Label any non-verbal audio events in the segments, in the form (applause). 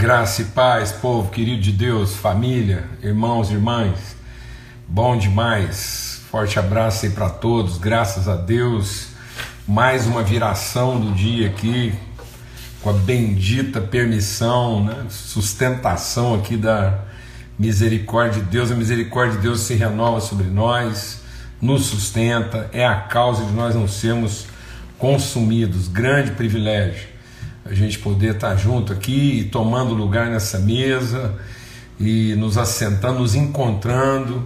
Graça e paz, povo querido de Deus, família, irmãos e irmãs, bom demais. Forte abraço aí para todos, graças a Deus. Mais uma viração do dia aqui, com a bendita permissão, né? sustentação aqui da misericórdia de Deus. A misericórdia de Deus se renova sobre nós, nos sustenta, é a causa de nós não sermos consumidos. Grande privilégio a gente poder estar junto aqui e tomando lugar nessa mesa e nos assentando, nos encontrando,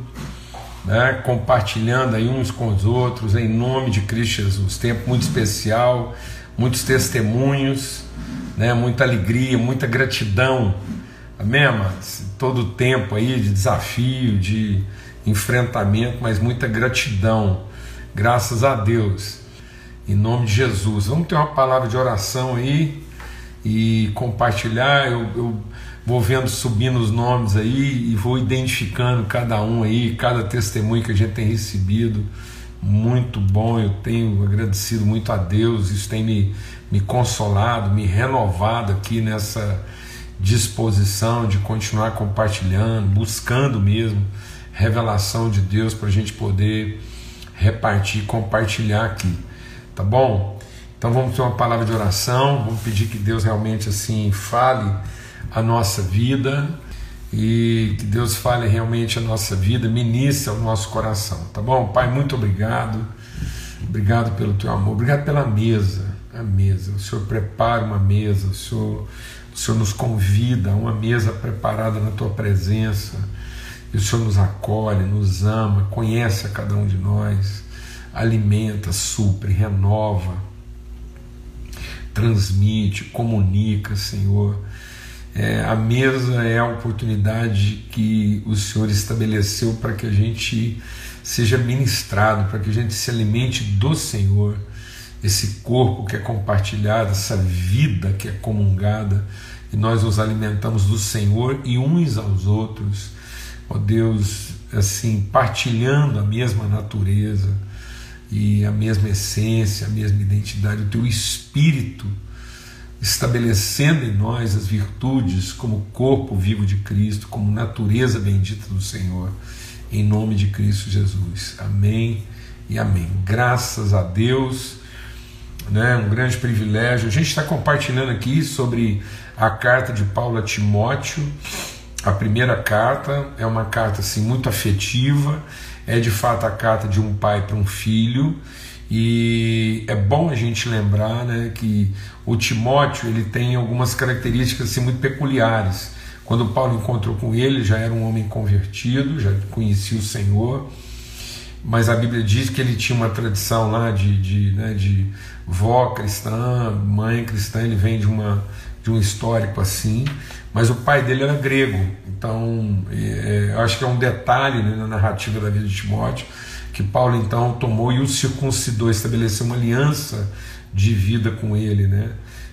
né, compartilhando aí uns com os outros, em nome de Cristo Jesus. Tempo muito especial, muitos testemunhos, né, muita alegria, muita gratidão. Amém, amados? Todo o tempo aí de desafio, de enfrentamento, mas muita gratidão. Graças a Deus. Em nome de Jesus. Vamos ter uma palavra de oração aí e compartilhar. Eu, eu vou vendo subindo os nomes aí e vou identificando cada um aí, cada testemunho que a gente tem recebido. Muito bom, eu tenho agradecido muito a Deus, isso tem me, me consolado, me renovado aqui nessa disposição de continuar compartilhando, buscando mesmo revelação de Deus para a gente poder repartir, compartilhar aqui, tá bom? Então vamos ter uma palavra de oração, vamos pedir que Deus realmente assim fale a nossa vida e que Deus fale realmente a nossa vida, ministre ao nosso coração, tá bom? Pai, muito obrigado. Obrigado pelo teu amor, obrigado pela mesa, a mesa. O Senhor prepara uma mesa, o Senhor, o Senhor nos convida a uma mesa preparada na tua presença. E o Senhor nos acolhe, nos ama, conhece a cada um de nós, alimenta, supre, renova transmite, comunica, Senhor. É, a mesa é a oportunidade que o Senhor estabeleceu para que a gente seja ministrado, para que a gente se alimente do Senhor, esse corpo que é compartilhado, essa vida que é comungada, e nós nos alimentamos do Senhor e uns aos outros, ó Deus, assim, partilhando a mesma natureza e a mesma essência, a mesma identidade, o teu espírito estabelecendo em nós as virtudes como corpo vivo de Cristo, como natureza bendita do Senhor, em nome de Cristo Jesus. Amém e amém. Graças a Deus, né, um grande privilégio. A gente está compartilhando aqui sobre a carta de Paulo a Timóteo. A primeira carta é uma carta assim muito afetiva é de fato a carta de um pai para um filho. E é bom a gente lembrar né, que o Timóteo ele tem algumas características assim, muito peculiares. Quando Paulo encontrou com ele, já era um homem convertido, já conhecia o Senhor, mas a Bíblia diz que ele tinha uma tradição lá de, de, né, de vó cristã, mãe cristã, ele vem de, uma, de um histórico assim, mas o pai dele era grego, então é, eu acho que é um detalhe né, na narrativa da vida de Timóteo, que Paulo então tomou e o circuncidou, estabeleceu uma aliança de vida com ele, né?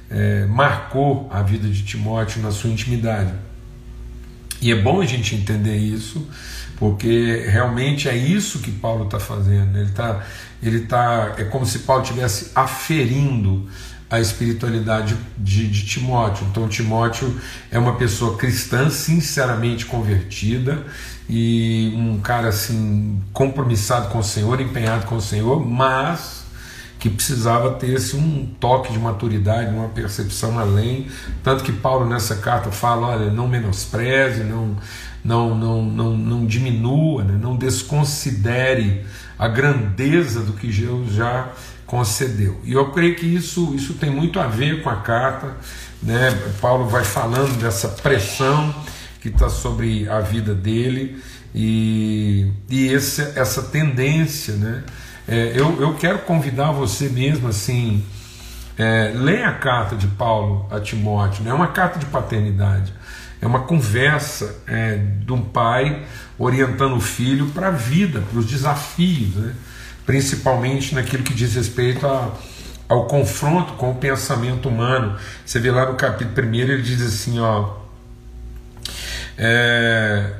É, marcou a vida de Timóteo na sua intimidade. E é bom a gente entender isso, porque realmente é isso que Paulo está fazendo. Ele está, ele tá, é como se Paulo estivesse aferindo a espiritualidade de, de, Timóteo. Então, Timóteo é uma pessoa cristã, sinceramente convertida e um cara assim compromissado com o Senhor, empenhado com o Senhor, mas que precisava ter esse um toque de maturidade, uma percepção além. Tanto que Paulo nessa carta fala: olha, não menospreze, não, não, não, não, não diminua, né? não desconsidere a grandeza do que Deus já concedeu. E eu creio que isso, isso tem muito a ver com a carta. Né? Paulo vai falando dessa pressão que está sobre a vida dele e, e esse, essa tendência. Né? É, eu, eu quero convidar você mesmo assim. É, leia a carta de Paulo a Timóteo, né? é uma carta de paternidade, é uma conversa é, de um pai orientando o filho para a vida, para os desafios. Né? Principalmente naquilo que diz respeito a, ao confronto com o pensamento humano. Você vê lá no capítulo 1, ele diz assim, ó. É,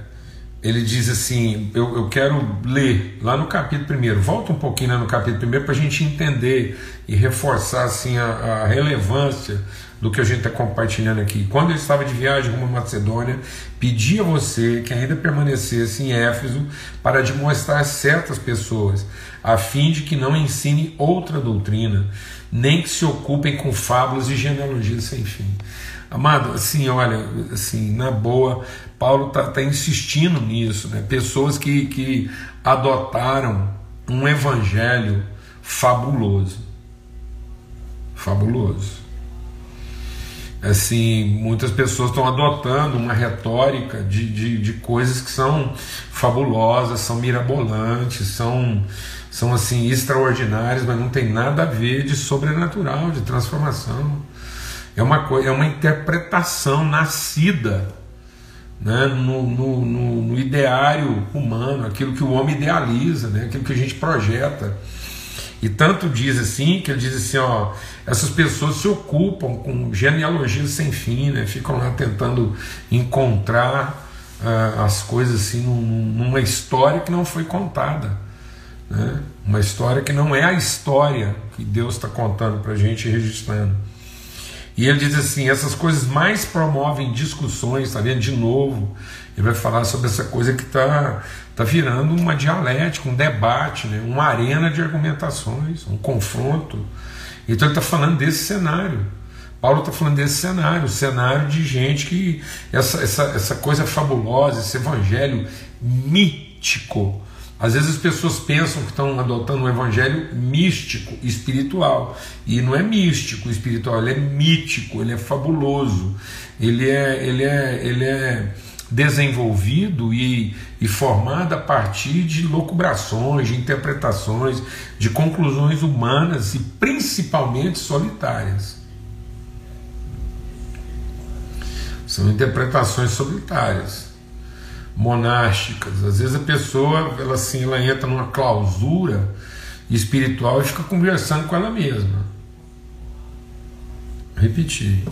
ele diz assim: eu, eu quero ler lá no capítulo 1, volta um pouquinho lá no capítulo 1 para a gente entender e reforçar assim, a, a relevância do que a gente está compartilhando aqui. Quando eu estava de viagem rumo a Macedônia, pedi a você que ainda permanecesse em Éfeso para demonstrar certas pessoas, a fim de que não ensine outra doutrina, nem que se ocupem com fábulas e genealogias sem fim. Amado, assim, olha, assim, na boa, Paulo está tá insistindo nisso, né? Pessoas que, que adotaram um evangelho fabuloso. Fabuloso. Assim, muitas pessoas estão adotando uma retórica de, de, de coisas que são fabulosas, são mirabolantes, são, são assim extraordinárias, mas não tem nada a ver de sobrenatural, de transformação. É uma, é uma interpretação nascida né, no, no, no, no ideário humano, aquilo que o homem idealiza, né, aquilo que a gente projeta. E tanto diz assim, que ele diz assim, ó, essas pessoas se ocupam com genealogias sem fim, né? ficam lá tentando encontrar uh, as coisas assim numa história que não foi contada. Né? Uma história que não é a história que Deus está contando para a gente registrando. E ele diz assim: essas coisas mais promovem discussões, está vendo? De novo, ele vai falar sobre essa coisa que está tá virando uma dialética, um debate, né? uma arena de argumentações, um confronto. Então ele está falando desse cenário. Paulo está falando desse cenário, o cenário de gente que essa, essa, essa coisa fabulosa, esse evangelho mítico, às vezes as pessoas pensam que estão adotando um evangelho místico, espiritual. E não é místico, espiritual, ele é mítico, ele é fabuloso, ele é, ele é, ele é desenvolvido e, e formado a partir de locubrações, de interpretações, de conclusões humanas e principalmente solitárias. São interpretações solitárias monásticas. Às vezes a pessoa ela assim, ela entra numa clausura espiritual e fica conversando com ela mesma. Repetir.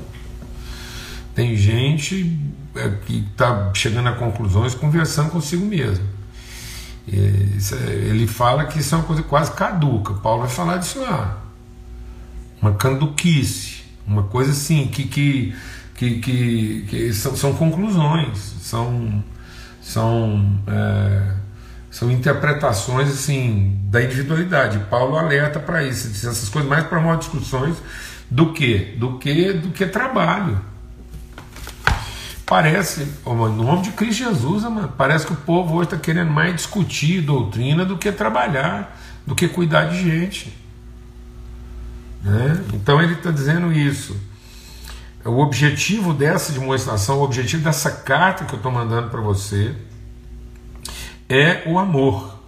Tem gente é, que está chegando a conclusões conversando consigo mesmo. É, ele fala que isso é uma coisa quase caduca. Paulo vai falar disso lá. Uma canduquice, uma coisa assim, que, que, que, que, que são, são conclusões, são são, é, são interpretações assim da individualidade. Paulo alerta para isso, diz essas coisas mais promovem discussões do que? Do que do que trabalho. Parece, no nome de Cristo Jesus, mano, parece que o povo hoje está querendo mais discutir doutrina do que trabalhar, do que cuidar de gente. Né? Então ele está dizendo isso. O objetivo dessa demonstração, o objetivo dessa carta que eu estou mandando para você é o amor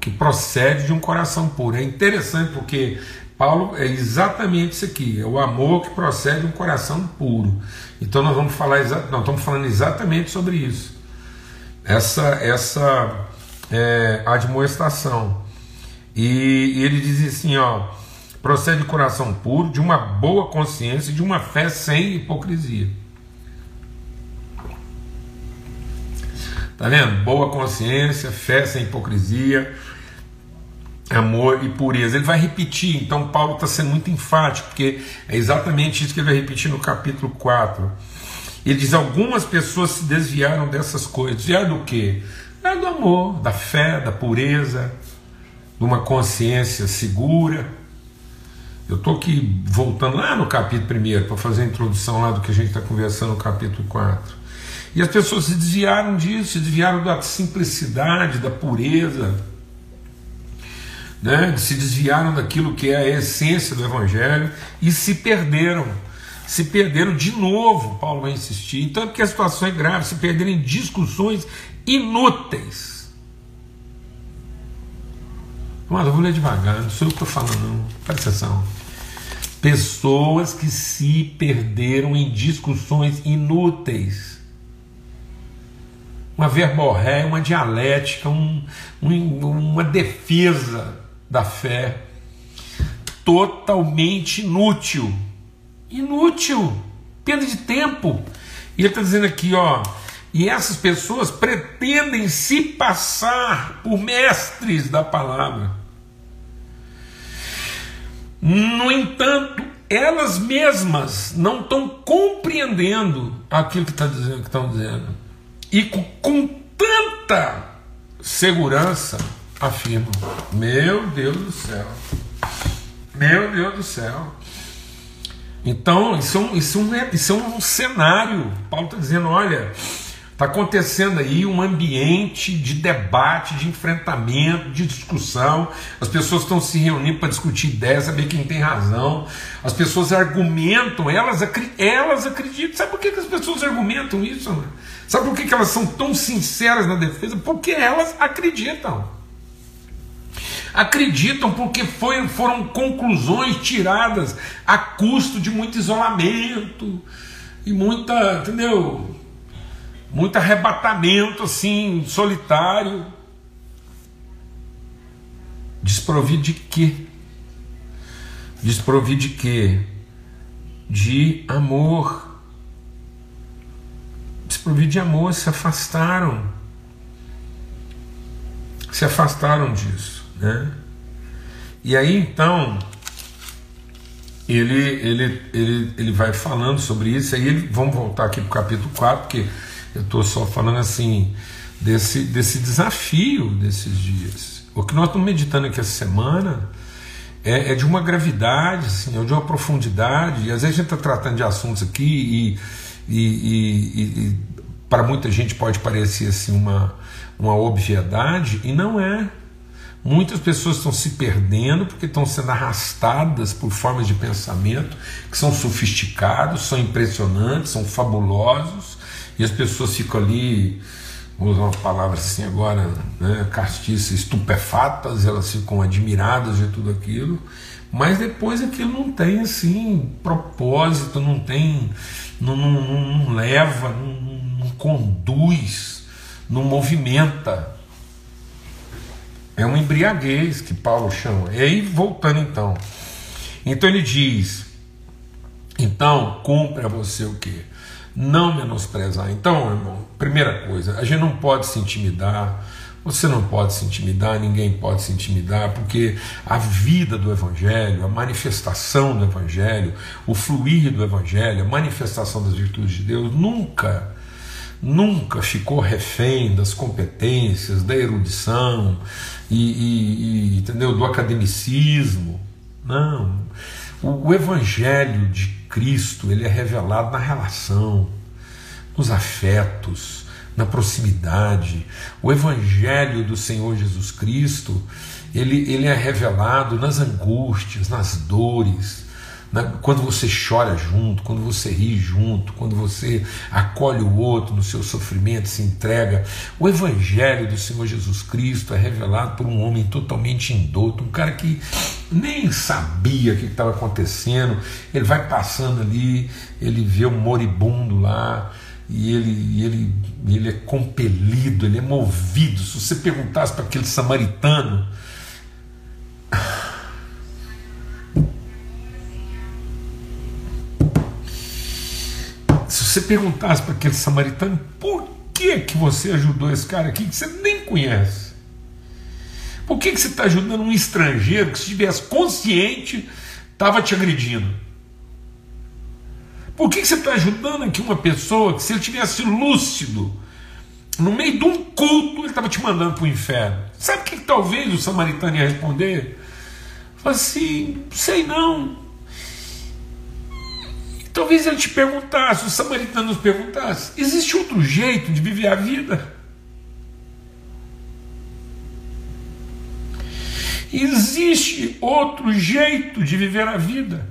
que procede de um coração puro. É interessante porque Paulo é exatamente isso aqui, é o amor que procede de um coração puro. Então nós vamos falar nós estamos falando exatamente sobre isso. Essa essa é, admoestação. E, e ele diz assim, ó, procede de coração puro, de uma boa consciência e de uma fé sem hipocrisia. Tá vendo? Boa consciência, fé sem hipocrisia, amor e pureza. Ele vai repetir, então Paulo está sendo muito enfático, porque é exatamente isso que ele vai repetir no capítulo 4. Ele diz: algumas pessoas se desviaram dessas coisas. Desviaram do quê? É do amor, da fé, da pureza, de uma consciência segura eu estou aqui voltando lá no capítulo 1 para fazer a introdução lá do que a gente está conversando no capítulo 4. E as pessoas se desviaram disso, se desviaram da simplicidade, da pureza, né? se desviaram daquilo que é a essência do Evangelho e se perderam. Se perderam de novo, Paulo vai insistir. Então porque a situação é grave, se perderam em discussões inúteis. Mas eu vou ler devagar, não sou eu que estou falando, não. Presta atenção. Pessoas que se perderam em discussões inúteis. Uma verborréia, uma dialética, um, um, uma defesa da fé totalmente inútil. Inútil. Perda de tempo. E ele está dizendo aqui, ó. E essas pessoas pretendem se passar por mestres da palavra. No entanto, elas mesmas não estão compreendendo aquilo que tá dizendo, que estão dizendo. E com, com tanta segurança afirmam: Meu Deus do céu, meu Deus do céu. Então, isso é um, isso é um, isso é um cenário. Paulo está dizendo: olha, Está acontecendo aí um ambiente de debate, de enfrentamento, de discussão. As pessoas estão se reunindo para discutir ideias, saber quem tem razão. As pessoas argumentam, elas, elas acreditam. Sabe por que, que as pessoas argumentam isso? Né? Sabe por que, que elas são tão sinceras na defesa? Porque elas acreditam. Acreditam porque foi, foram conclusões tiradas a custo de muito isolamento e muita, entendeu? Muito arrebatamento assim, solitário. Desprovido de quê? Desprovido de quê? De amor. Desprovido de amor, se afastaram. Se afastaram disso, né? E aí então ele, ele, ele, ele vai falando sobre isso, aí vamos voltar aqui para o capítulo 4, porque eu estou só falando assim desse, desse desafio desses dias. O que nós estamos meditando aqui essa semana é, é de uma gravidade, assim, é de uma profundidade. E às vezes a gente está tratando de assuntos aqui e, e, e, e para muita gente pode parecer assim uma, uma obviedade, e não é. Muitas pessoas estão se perdendo porque estão sendo arrastadas por formas de pensamento que são sofisticados, são impressionantes, são fabulosos, e as pessoas ficam ali, vou usar uma palavra assim agora, né, castiças, estupefatas, elas ficam admiradas de tudo aquilo, mas depois aquilo não tem assim propósito, não tem, não, não, não leva, não, não conduz, não movimenta. É uma embriaguez que Paulo chama. E aí, voltando então. Então ele diz: então cumpre a você o que? Não menosprezar. Então, irmão, primeira coisa, a gente não pode se intimidar. Você não pode se intimidar, ninguém pode se intimidar, porque a vida do Evangelho, a manifestação do Evangelho, o fluir do Evangelho, a manifestação das virtudes de Deus nunca, nunca ficou refém das competências, da erudição e, e, e entendeu, do academicismo. Não. O, o Evangelho de Cristo ele é revelado na relação, nos afetos, na proximidade. O Evangelho do Senhor Jesus Cristo ele, ele é revelado nas angústias, nas dores, né? quando você chora junto, quando você ri junto, quando você acolhe o outro no seu sofrimento, se entrega. O Evangelho do Senhor Jesus Cristo é revelado por um homem totalmente indouto, um cara que nem sabia o que estava acontecendo. Ele vai passando ali, ele vê um moribundo lá. E ele, ele, ele é compelido, ele é movido. Se você perguntasse para aquele samaritano, você perguntasse para aquele samaritano por que, que você ajudou esse cara aqui que você nem conhece? Por que, que você está ajudando um estrangeiro que, se tivesse consciente, estava te agredindo? Por que, que você está ajudando aqui uma pessoa que, se ele tivesse lúcido, no meio de um culto, ele estava te mandando para o inferno? Sabe o que, que talvez o samaritano ia responder? Fala assim: sei não. Talvez ele te perguntasse, o samaritano nos perguntasse: existe outro jeito de viver a vida? Existe outro jeito de viver a vida?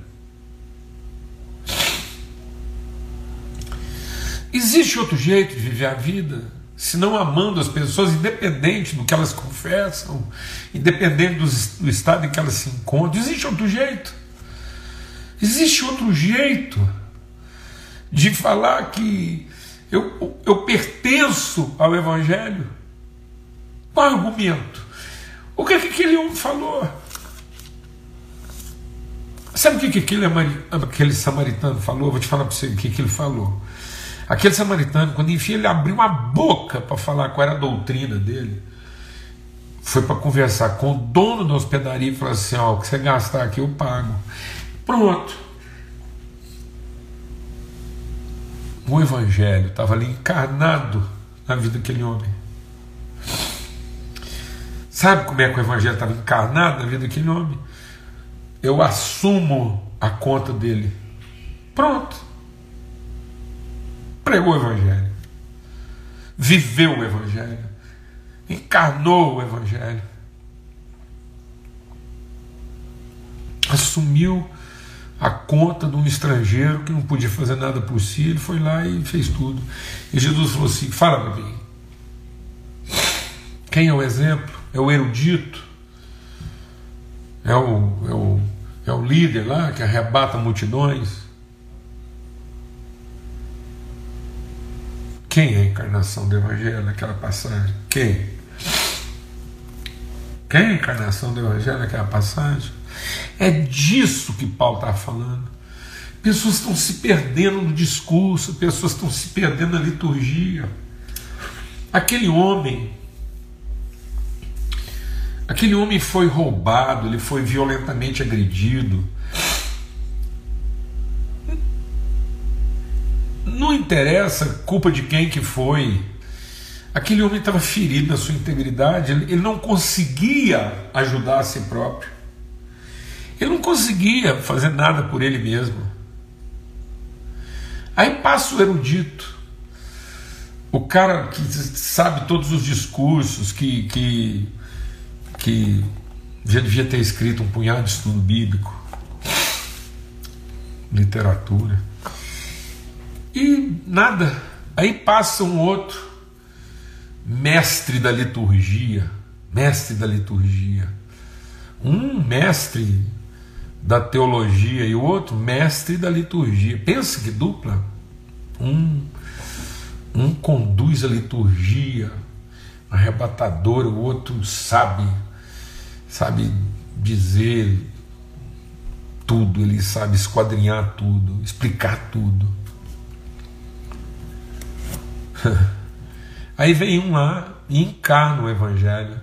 Existe outro jeito de viver a vida? Se não amando as pessoas, independente do que elas confessam, independente do, do estado em que elas se encontram, existe outro jeito? Existe outro jeito de falar que eu, eu pertenço ao Evangelho? Qual argumento? O que, é que aquele homem falou? Sabe o que, que aquele, aquele samaritano falou? vou te falar para você o que, que ele falou. Aquele samaritano, quando enfim ele abriu a boca para falar qual era a doutrina dele, foi para conversar com o dono da hospedaria e falou assim: Ó, o que você gastar aqui eu pago. Pronto. O Evangelho estava ali encarnado na vida daquele homem. Sabe como é que o Evangelho estava encarnado na vida daquele homem? Eu assumo a conta dele. Pronto. Pregou o Evangelho. Viveu o Evangelho. Encarnou o Evangelho. Assumiu a conta de um estrangeiro que não podia fazer nada por si, ele foi lá e fez tudo. E Jesus falou assim: fala para mim. Quem é o exemplo? É o erudito? É o, é o, é o líder lá que arrebata multidões? Quem é a encarnação do Evangelho naquela passagem? Quem? Quem é a encarnação do Evangelho naquela passagem? É disso que Paulo está falando. Pessoas estão se perdendo no discurso, pessoas estão se perdendo na liturgia. Aquele homem, aquele homem foi roubado, ele foi violentamente agredido. Não interessa culpa de quem que foi. Aquele homem estava ferido na sua integridade, ele não conseguia ajudar a si próprio. Ele não conseguia fazer nada por ele mesmo. Aí passa o erudito, o cara que sabe todos os discursos, que, que, que já devia ter escrito um punhado de estudo bíblico, literatura. E nada. Aí passa um outro, mestre da liturgia, mestre da liturgia. Um mestre da teologia e o outro mestre da liturgia. Pensa que dupla. Um, um conduz a liturgia arrebatadora, o outro sabe, sabe dizer tudo, ele sabe esquadrinhar tudo, explicar tudo. (laughs) Aí vem um lá e encarna o Evangelho,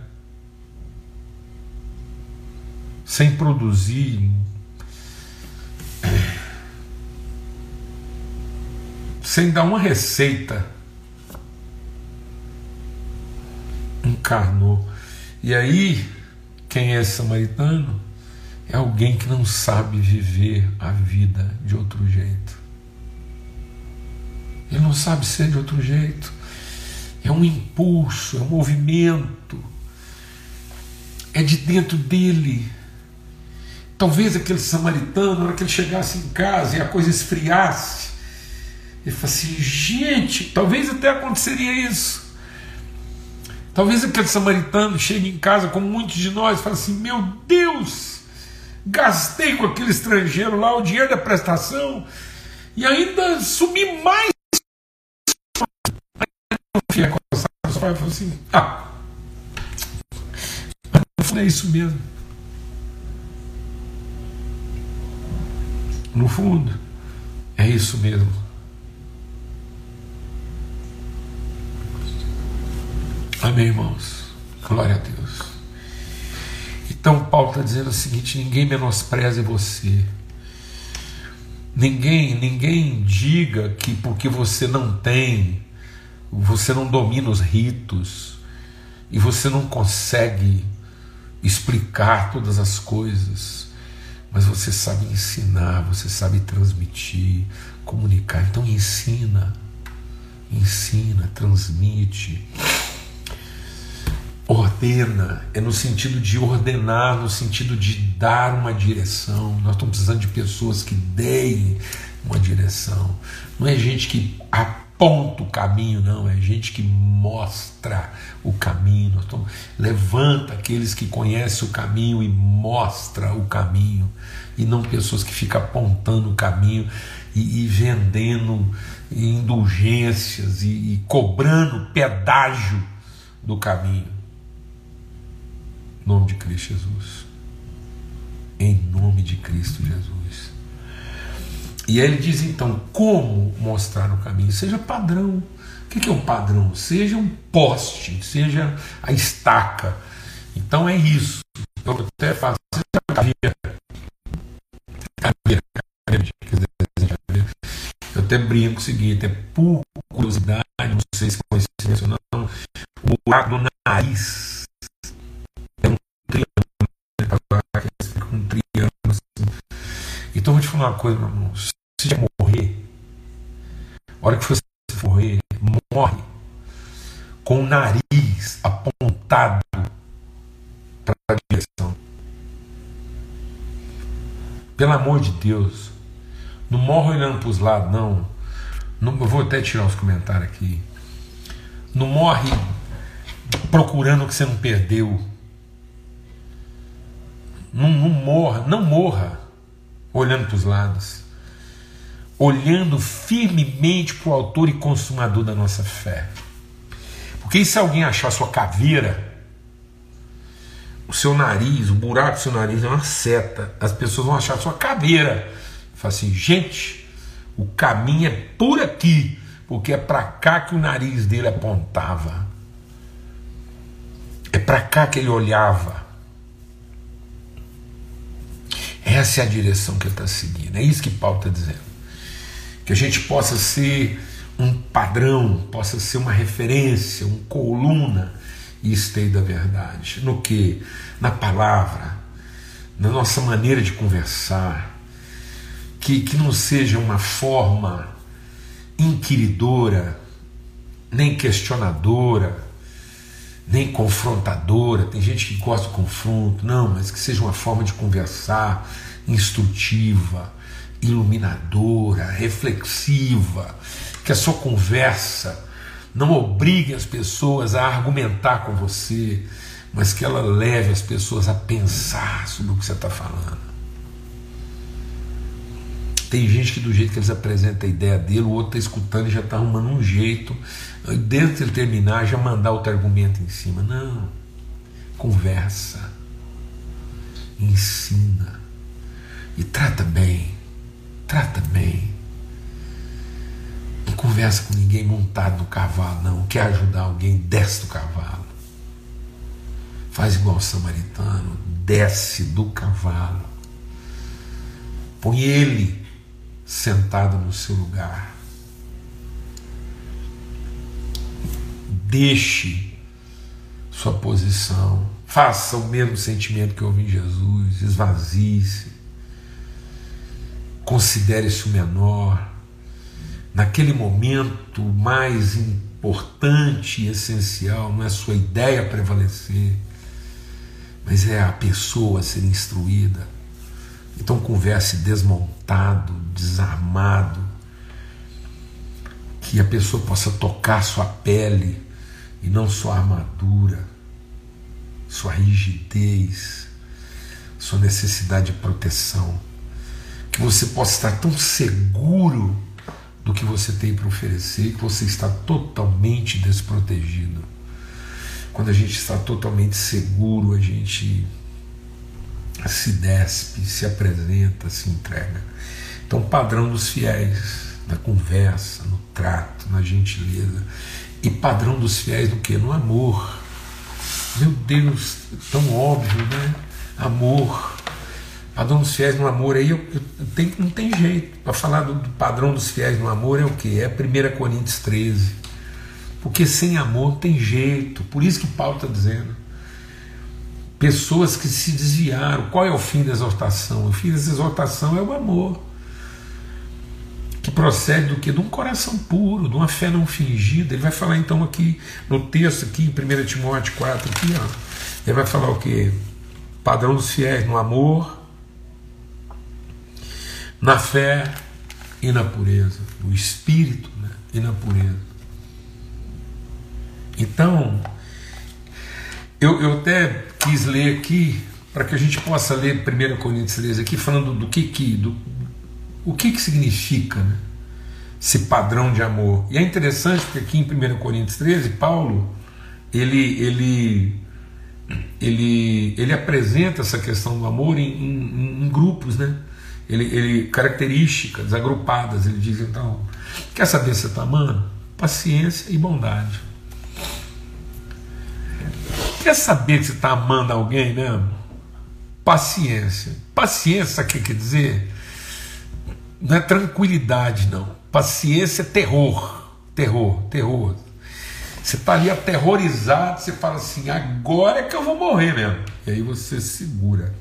sem produzir sem dar uma receita, encarnou. E aí, quem é samaritano? É alguém que não sabe viver a vida de outro jeito. Ele não sabe ser de outro jeito. É um impulso, é um movimento. É de dentro dele. Talvez aquele samaritano, na hora que ele chegasse em casa e a coisa esfriasse, ele fala assim: gente, talvez até aconteceria isso. Talvez aquele samaritano chegue em casa, como muitos de nós, e fale assim: meu Deus, gastei com aquele estrangeiro lá o dinheiro da prestação e ainda sumi mais. Aí, pai falou assim: ah, é isso mesmo. No fundo, é isso mesmo. Amém, irmãos? Glória a Deus. Então, Paulo está dizendo o seguinte: ninguém menospreze você. Ninguém, ninguém diga que porque você não tem, você não domina os ritos e você não consegue explicar todas as coisas, mas você sabe ensinar, você sabe transmitir, comunicar. Então ensina, ensina, transmite ordena, é no sentido de ordenar, no sentido de dar uma direção. Nós estamos precisando de pessoas que deem uma direção. Não é gente que aponta o caminho, não, é gente que mostra o caminho. Levanta aqueles que conhecem o caminho e mostra o caminho, e não pessoas que ficam apontando o caminho e, e vendendo indulgências e, e cobrando pedágio do caminho nome de Cristo Jesus. Em nome de Cristo Jesus. E aí ele diz então como mostrar o caminho. Seja padrão. O que é um padrão? Seja um poste, seja a estaca. Então é isso. Eu até faço eu até brinco o seguinte: é por curiosidade, não sei se conhecimento ou não, o buraco do nariz é um triângulo, triângulo assim. Então vou te falar uma coisa, meu irmão: você morrer, a hora que você morrer, morre com o nariz apontado para a direção. Pelo amor de Deus, não morre olhando para os lados, não. não. Eu vou até tirar os comentários aqui. Não morre procurando o que você não perdeu. Não, não morra, não morra olhando para os lados. Olhando firmemente para o autor e consumador da nossa fé. Porque se alguém achar sua caveira, o seu nariz, o buraco do seu nariz é uma seta, as pessoas vão achar sua caveira. Fala assim, gente, o caminho é por aqui, porque é para cá que o nariz dele apontava. É para cá que ele olhava. Essa é a direção que ele está seguindo. É isso que Paulo está dizendo. Que a gente possa ser um padrão, possa ser uma referência, uma coluna e esteio da verdade. No que? Na palavra, na nossa maneira de conversar. Que, que não seja uma forma inquiridora, nem questionadora, nem confrontadora. Tem gente que gosta de confronto, não, mas que seja uma forma de conversar instrutiva, iluminadora, reflexiva, que a sua conversa não obrigue as pessoas a argumentar com você, mas que ela leve as pessoas a pensar sobre o que você está falando. Tem gente que, do jeito que eles apresentam a ideia dele, o outro está escutando e já está arrumando um jeito, desde que ele terminar, já mandar outro argumento em cima. Não. Conversa. Ensina. E trata bem. Trata bem. Não conversa com ninguém montado no cavalo, não. Quer ajudar alguém, desce do cavalo. Faz igual o samaritano, desce do cavalo. Põe ele sentado no seu lugar. Deixe sua posição. Faça o mesmo sentimento que houve em Jesus. Esvazie-se. Considere-se o menor naquele momento mais importante e essencial, não é sua ideia prevalecer, mas é a pessoa ser instruída. Então converse desmontado, desarmado, que a pessoa possa tocar sua pele e não sua armadura, sua rigidez, sua necessidade de proteção. Você possa estar tão seguro do que você tem para oferecer, que você está totalmente desprotegido. Quando a gente está totalmente seguro, a gente se despe, se apresenta, se entrega. Então, padrão dos fiéis, na conversa, no trato, na gentileza. E padrão dos fiéis no que? No amor. Meu Deus, tão óbvio, né? Amor. Padrão dos fiéis no amor, aí eu, eu, não tem jeito. Para falar do, do, padrão dos fiéis no amor é o que? É 1 Coríntios 13. Porque sem amor tem jeito. Por isso que Paulo está dizendo. Pessoas que se desviaram. Qual é o fim da exortação? O fim dessa exortação é o amor. Que procede do que? De um coração puro, de uma fé não fingida. Ele vai falar então aqui no texto, aqui em 1 Timóteo 4, aqui, ó. Ele vai falar o que? Padrão dos fiéis no amor, na fé e na pureza, no espírito né, e na pureza. Então, eu, eu até quis ler aqui, para que a gente possa ler 1 Coríntios 13 aqui, falando do que que, do, o que que significa né, esse padrão de amor. E é interessante porque aqui em 1 Coríntios 13, Paulo, ele, ele, ele, ele apresenta essa questão do amor em, em, em grupos, né? Ele, ele, características agrupadas. Ele diz então: quer saber se está amando? Paciência e bondade. Quer saber você está amando alguém mesmo? Paciência. Paciência, sabe o que quer dizer? Não é tranquilidade, não. Paciência é terror, terror, terror. Você está ali aterrorizado, você fala assim: agora é que eu vou morrer mesmo. E aí você segura.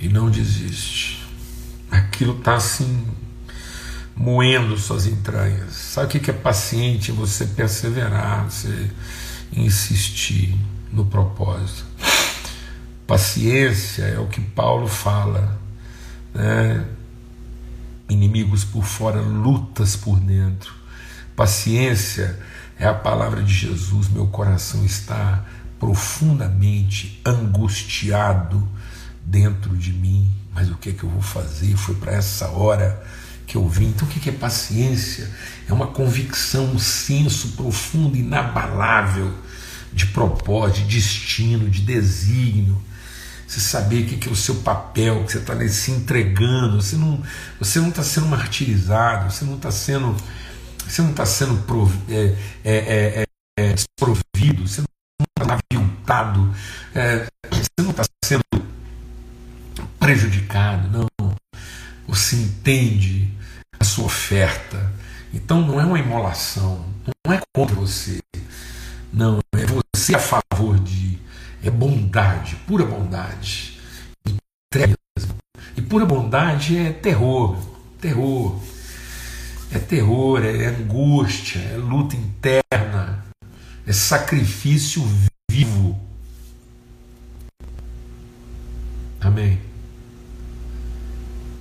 E não desiste. Aquilo está assim, moendo suas entranhas. Sabe o que é paciente? Você perseverar, você insistir no propósito. Paciência é o que Paulo fala, né? inimigos por fora, lutas por dentro. Paciência é a palavra de Jesus. Meu coração está profundamente angustiado dentro de mim. Mas o que é que eu vou fazer? Foi para essa hora que eu vim. Então, o que é paciência? É uma convicção, um senso profundo, inabalável de propósito, de destino, de desígnio você saber o que é o seu papel, que você está se entregando, você não você não está sendo martirizado, você não está sendo você não está sendo prov, é, é, é, é, desprovido, você não está aviltado, é, você não está sendo prejudicado, não. Você entende a sua oferta. Então não é uma imolação, não é contra você, não, é você a favor de é bondade, pura bondade. E pura bondade é terror, terror. É terror, é angústia, é luta interna, é sacrifício vivo. Amém.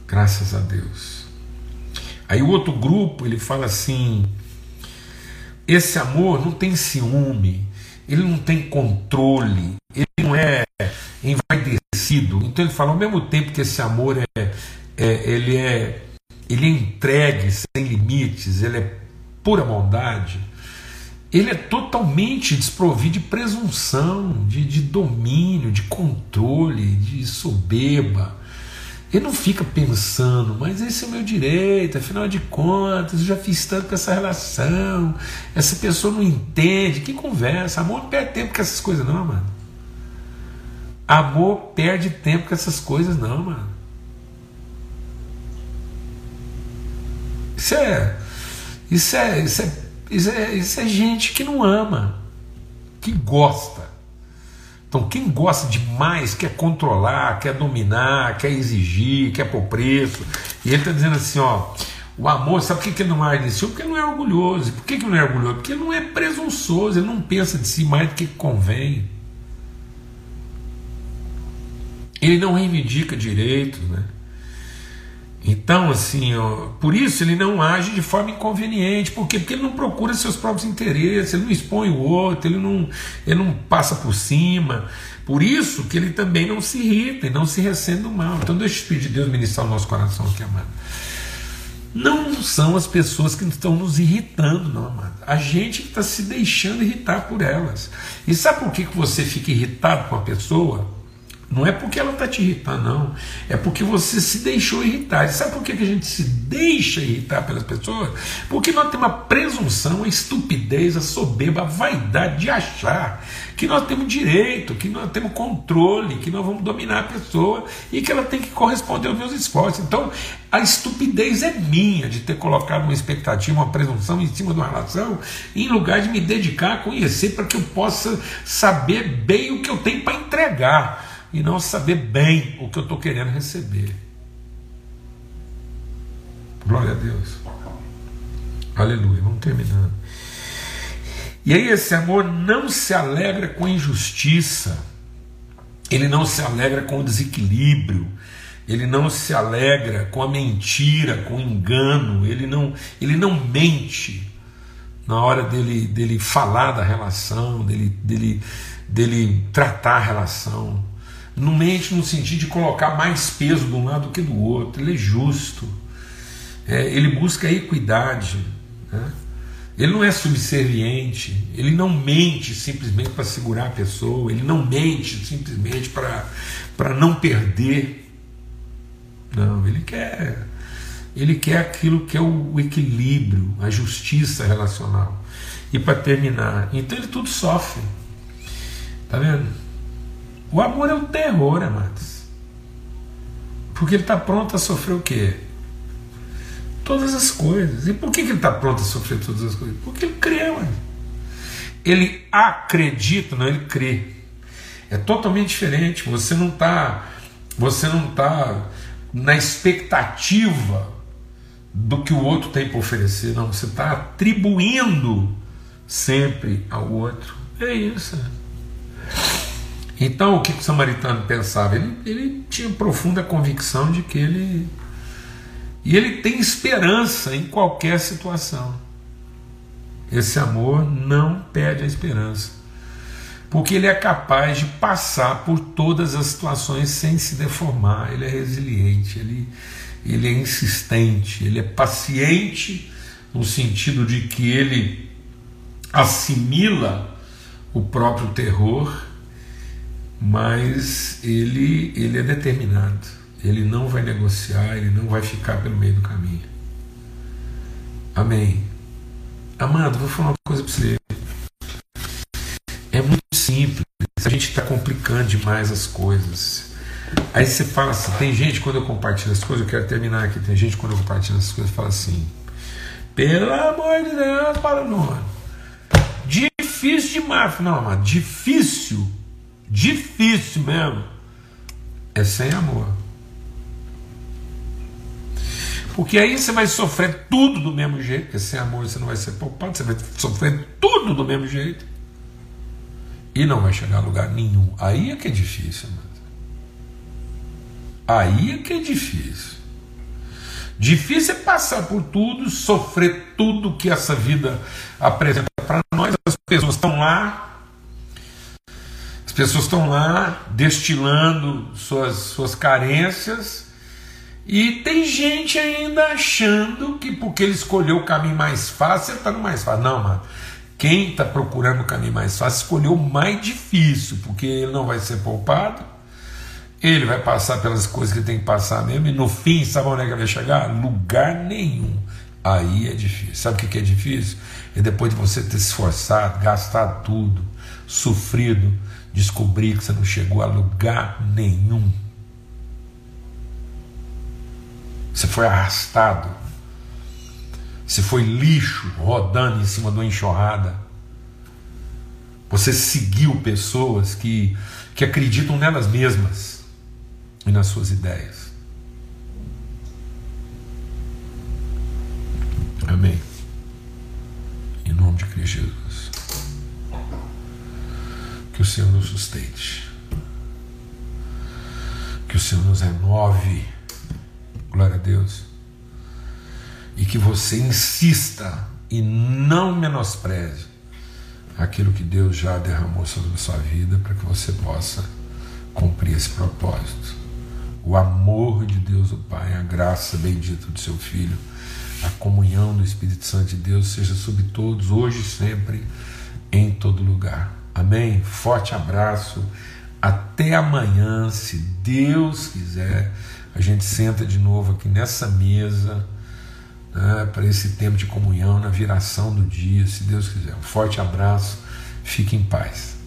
Graças a Deus. Aí o outro grupo, ele fala assim: esse amor não tem ciúme, ele não tem controle, ele não é envaidecido. Então ele fala ao mesmo tempo que esse amor é, é ele é ele é entregue sem limites, ele é pura bondade. Ele é totalmente desprovido de presunção, de, de domínio, de controle, de soberba. Ele não fica pensando, mas esse é o meu direito, afinal de contas, eu já fiz tanto com essa relação, essa pessoa não entende, que conversa, amor não perde tempo com essas coisas não, mano. Amor perde tempo com essas coisas não, mano. Isso é, isso é, isso é, isso é, isso é gente que não ama, que gosta. Então, quem gosta demais quer controlar, quer dominar, quer exigir, quer pôr preço. E ele está dizendo assim: ó, o amor, sabe por que, ele não age si? Porque não é orgulhoso. Por que, que não é orgulhoso? Porque não é presunçoso, ele não pensa de si mais do que convém. Ele não reivindica direitos, né? Então, assim, ó, por isso ele não age de forma inconveniente. Por quê? Porque ele não procura seus próprios interesses, ele não expõe o outro, ele não, ele não passa por cima. Por isso que ele também não se irrita e não se recende do mal. Então, deixa Espírito de Deus ministrar o nosso coração aqui, amado. Não são as pessoas que estão nos irritando, não, amado. A gente que está se deixando irritar por elas. E sabe por que, que você fica irritado com a pessoa? Não é porque ela está te irritando, não. É porque você se deixou irritar. E sabe por que a gente se deixa irritar pelas pessoas? Porque nós temos a presunção, a estupidez, a soberba, a vaidade de achar que nós temos direito, que nós temos controle, que nós vamos dominar a pessoa e que ela tem que corresponder aos meus esforços. Então, a estupidez é minha de ter colocado uma expectativa, uma presunção em cima de uma relação, em lugar de me dedicar a conhecer para que eu possa saber bem o que eu tenho para entregar e não saber bem o que eu estou querendo receber. Glória a Deus. Aleluia. Vamos terminando. E aí, esse amor não se alegra com injustiça, ele não se alegra com o desequilíbrio, ele não se alegra com a mentira, com o engano, ele não, ele não mente na hora dele, dele falar da relação, dele, dele, dele tratar a relação. Não mente no sentido de colocar mais peso de um lado do que do outro. Ele é justo. É, ele busca equidade. Né? Ele não é subserviente. Ele não mente simplesmente para segurar a pessoa. Ele não mente simplesmente para não perder. Não, ele quer. Ele quer aquilo que é o equilíbrio, a justiça relacional. E para terminar, então ele tudo sofre. Tá vendo? O amor é o terror, amados. Porque ele está pronto a sofrer o quê? Todas as coisas. E por que, que ele está pronto a sofrer todas as coisas? Porque ele crê, mano. Ele acredita, não, ele crê. É totalmente diferente. Você não está, você não está na expectativa do que o outro tem para oferecer, não. Você está atribuindo sempre ao outro. É isso. Então, o que o samaritano pensava? Ele, ele tinha profunda convicção de que ele. E ele tem esperança em qualquer situação. Esse amor não perde a esperança. Porque ele é capaz de passar por todas as situações sem se deformar. Ele é resiliente, ele, ele é insistente, ele é paciente, no sentido de que ele assimila o próprio terror mas ele, ele é determinado. Ele não vai negociar, ele não vai ficar pelo meio do caminho. Amém. Amado, vou falar uma coisa para você. É muito simples. A gente está complicando demais as coisas. Aí você fala assim: tem gente quando eu compartilho as coisas, eu quero terminar aqui. Tem gente quando eu compartilho as coisas, fala assim: pelo amor de Deus, para não. Difícil demais. Não, amado, difícil difícil mesmo, é sem amor. Porque aí você vai sofrer tudo do mesmo jeito, porque sem amor você não vai ser poupado, você vai sofrer tudo do mesmo jeito. E não vai chegar a lugar nenhum. Aí é que é difícil, mano. Aí é que é difícil. Difícil é passar por tudo, sofrer tudo que essa vida apresenta para nós. As pessoas estão lá, pessoas estão lá destilando suas, suas carências e tem gente ainda achando que porque ele escolheu o caminho mais fácil, ele está no mais fácil. Não, mano. Quem está procurando o caminho mais fácil escolheu o mais difícil, porque ele não vai ser poupado, ele vai passar pelas coisas que tem que passar mesmo, e no fim, sabe onde é que vai chegar? Lugar nenhum. Aí é difícil. Sabe o que é difícil? É depois de você ter se esforçado, gastado tudo, sofrido, descobrir que você não chegou a lugar nenhum. Você foi arrastado. Você foi lixo rodando em cima de uma enxurrada. Você seguiu pessoas que, que acreditam nelas mesmas e nas suas ideias. Amém. Em nome de Cristo Jesus. Que o Senhor nos sustente. Que o Senhor nos renove. Glória a Deus. E que você insista e não menospreze aquilo que Deus já derramou sobre a sua vida para que você possa cumprir esse propósito. O amor de Deus, o Pai, a graça bendita do seu Filho, a comunhão do Espírito Santo de Deus seja sobre todos, hoje e sempre, em todo lugar. Amém? Forte abraço. Até amanhã, se Deus quiser. A gente senta de novo aqui nessa mesa né, para esse tempo de comunhão, na viração do dia, se Deus quiser. Um forte abraço. Fique em paz.